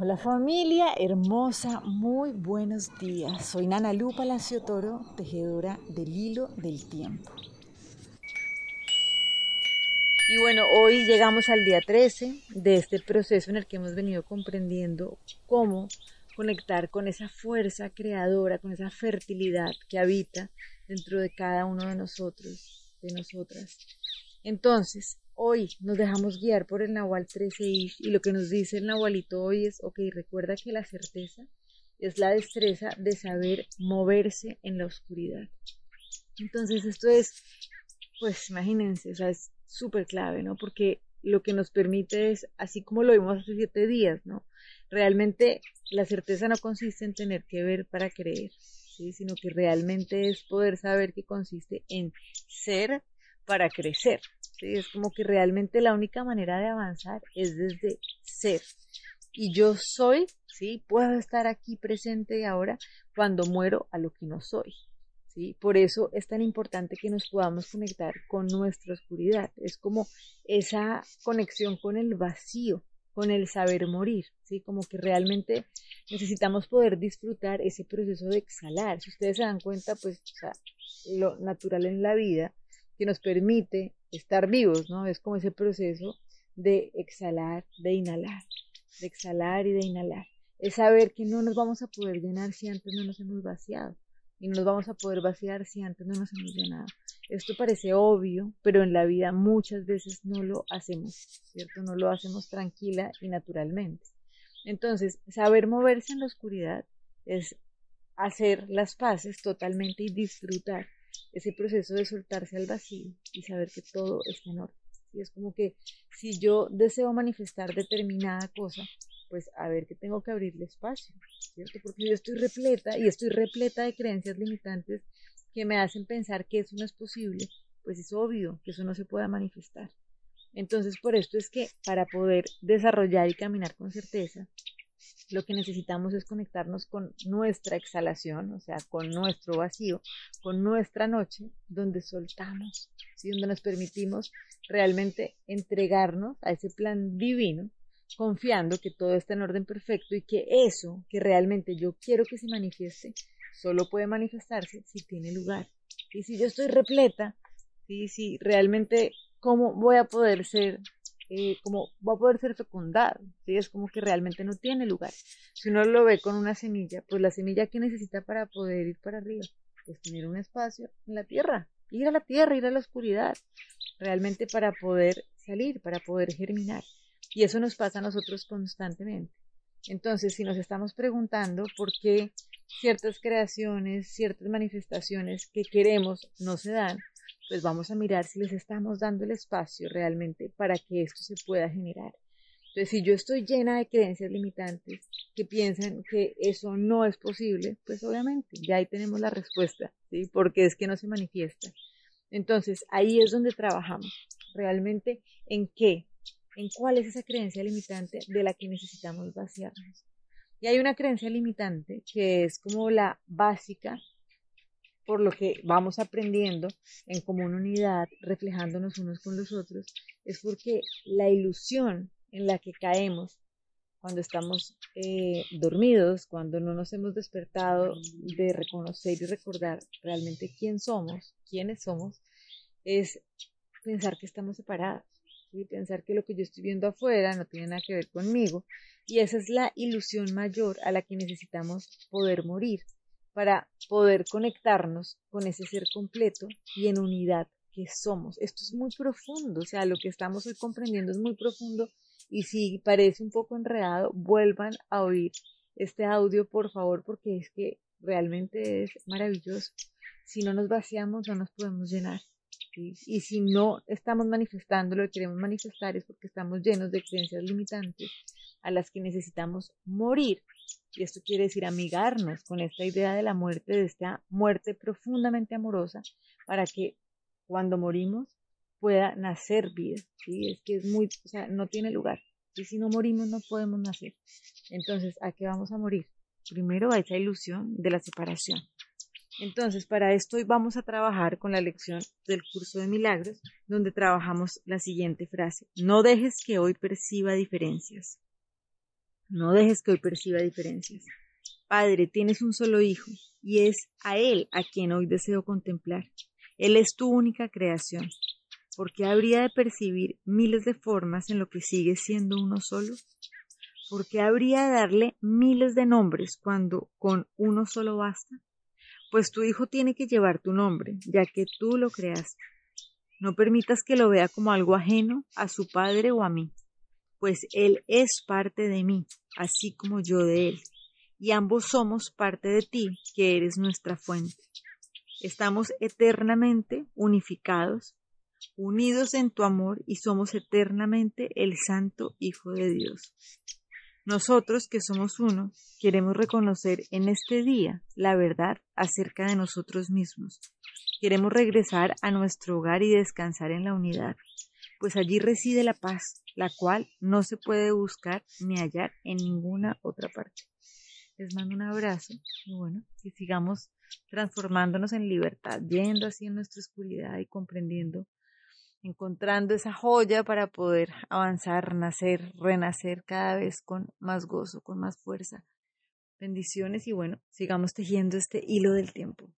Hola familia hermosa, muy buenos días. Soy Nana Lu Palacio Toro, tejedora del hilo del tiempo. Y bueno, hoy llegamos al día 13 de este proceso en el que hemos venido comprendiendo cómo conectar con esa fuerza creadora, con esa fertilidad que habita dentro de cada uno de nosotros, de nosotras. Entonces, Hoy nos dejamos guiar por el Nahual 13 y lo que nos dice el Nahualito hoy es, ok, recuerda que la certeza es la destreza de saber moverse en la oscuridad. Entonces esto es, pues imagínense, o sea, es súper clave, ¿no? Porque lo que nos permite es, así como lo vimos hace siete días, ¿no? Realmente la certeza no consiste en tener que ver para creer, ¿sí? Sino que realmente es poder saber que consiste en ser para crecer. Es como que realmente la única manera de avanzar es desde ser. Y yo soy, ¿sí? Puedo estar aquí presente ahora cuando muero a lo que no soy. ¿sí? Por eso es tan importante que nos podamos conectar con nuestra oscuridad. Es como esa conexión con el vacío, con el saber morir, ¿sí? Como que realmente necesitamos poder disfrutar ese proceso de exhalar. Si ustedes se dan cuenta, pues, lo natural en la vida que nos permite estar vivos, ¿no? Es como ese proceso de exhalar, de inhalar, de exhalar y de inhalar. Es saber que no nos vamos a poder llenar si antes no nos hemos vaciado y no nos vamos a poder vaciar si antes no nos hemos llenado. Esto parece obvio, pero en la vida muchas veces no lo hacemos, ¿cierto? No lo hacemos tranquila y naturalmente. Entonces, saber moverse en la oscuridad es hacer las paces totalmente y disfrutar ese proceso de soltarse al vacío y saber que todo está en orden. Y es como que si yo deseo manifestar determinada cosa, pues a ver que tengo que abrirle espacio, ¿cierto? Porque yo estoy repleta y estoy repleta de creencias limitantes que me hacen pensar que eso no es posible, pues es obvio que eso no se pueda manifestar. Entonces, por esto es que para poder desarrollar y caminar con certeza, lo que necesitamos es conectarnos con nuestra exhalación, o sea, con nuestro vacío, con nuestra noche, donde soltamos, donde nos permitimos realmente entregarnos a ese plan divino, confiando que todo está en orden perfecto y que eso que realmente yo quiero que se manifieste, solo puede manifestarse si tiene lugar. Y si yo estoy repleta, ¿sí? si realmente, ¿cómo voy a poder ser eh, como va a poder ser fecundado, es como que realmente no tiene lugar. Si uno lo ve con una semilla, pues la semilla que necesita para poder ir para arriba, pues tener un espacio en la tierra, ir a la tierra, ir a la oscuridad, realmente para poder salir, para poder germinar. Y eso nos pasa a nosotros constantemente. Entonces, si nos estamos preguntando por qué ciertas creaciones, ciertas manifestaciones que queremos no se dan, pues vamos a mirar si les estamos dando el espacio realmente para que esto se pueda generar. Entonces, si yo estoy llena de creencias limitantes que piensan que eso no es posible, pues obviamente ya ahí tenemos la respuesta, ¿sí? Porque es que no se manifiesta. Entonces, ahí es donde trabajamos. Realmente, ¿en qué? ¿En cuál es esa creencia limitante de la que necesitamos vaciarnos? Y hay una creencia limitante que es como la básica por lo que vamos aprendiendo en común unidad, reflejándonos unos con los otros, es porque la ilusión en la que caemos cuando estamos eh, dormidos, cuando no nos hemos despertado de reconocer y recordar realmente quién somos, quiénes somos, es pensar que estamos separados, y pensar que lo que yo estoy viendo afuera no tiene nada que ver conmigo, y esa es la ilusión mayor a la que necesitamos poder morir para poder conectarnos con ese ser completo y en unidad que somos. Esto es muy profundo, o sea, lo que estamos hoy comprendiendo es muy profundo y si parece un poco enredado, vuelvan a oír este audio, por favor, porque es que realmente es maravilloso. Si no nos vaciamos, no nos podemos llenar. Y si no estamos manifestando lo que queremos manifestar es porque estamos llenos de creencias limitantes a las que necesitamos morir y esto quiere decir amigarnos con esta idea de la muerte, de esta muerte profundamente amorosa, para que cuando morimos pueda nacer vida. ¿sí? Es que es muy, o sea, no tiene lugar. Y si no morimos no podemos nacer. Entonces, ¿a qué vamos a morir? Primero a esa ilusión de la separación. Entonces, para esto hoy vamos a trabajar con la lección del curso de milagros, donde trabajamos la siguiente frase. No dejes que hoy perciba diferencias. No dejes que hoy perciba diferencias. Padre, tienes un solo hijo, y es a Él a quien hoy deseo contemplar. Él es tu única creación. ¿Por qué habría de percibir miles de formas en lo que sigue siendo uno solo? ¿Por qué habría de darle miles de nombres cuando con uno solo basta? Pues tu hijo tiene que llevar tu nombre, ya que tú lo creaste. No permitas que lo vea como algo ajeno a su padre o a mí, pues él es parte de mí, así como yo de él, y ambos somos parte de ti, que eres nuestra fuente. Estamos eternamente unificados, unidos en tu amor y somos eternamente el Santo Hijo de Dios. Nosotros, que somos uno, queremos reconocer en este día la verdad acerca de nosotros mismos. Queremos regresar a nuestro hogar y descansar en la unidad, pues allí reside la paz, la cual no se puede buscar ni hallar en ninguna otra parte. Les mando un abrazo y bueno, que sigamos transformándonos en libertad, yendo así en nuestra oscuridad y comprendiendo, encontrando esa joya para poder avanzar, nacer, renacer cada vez con más gozo, con más fuerza. Bendiciones y bueno, sigamos tejiendo este hilo del tiempo.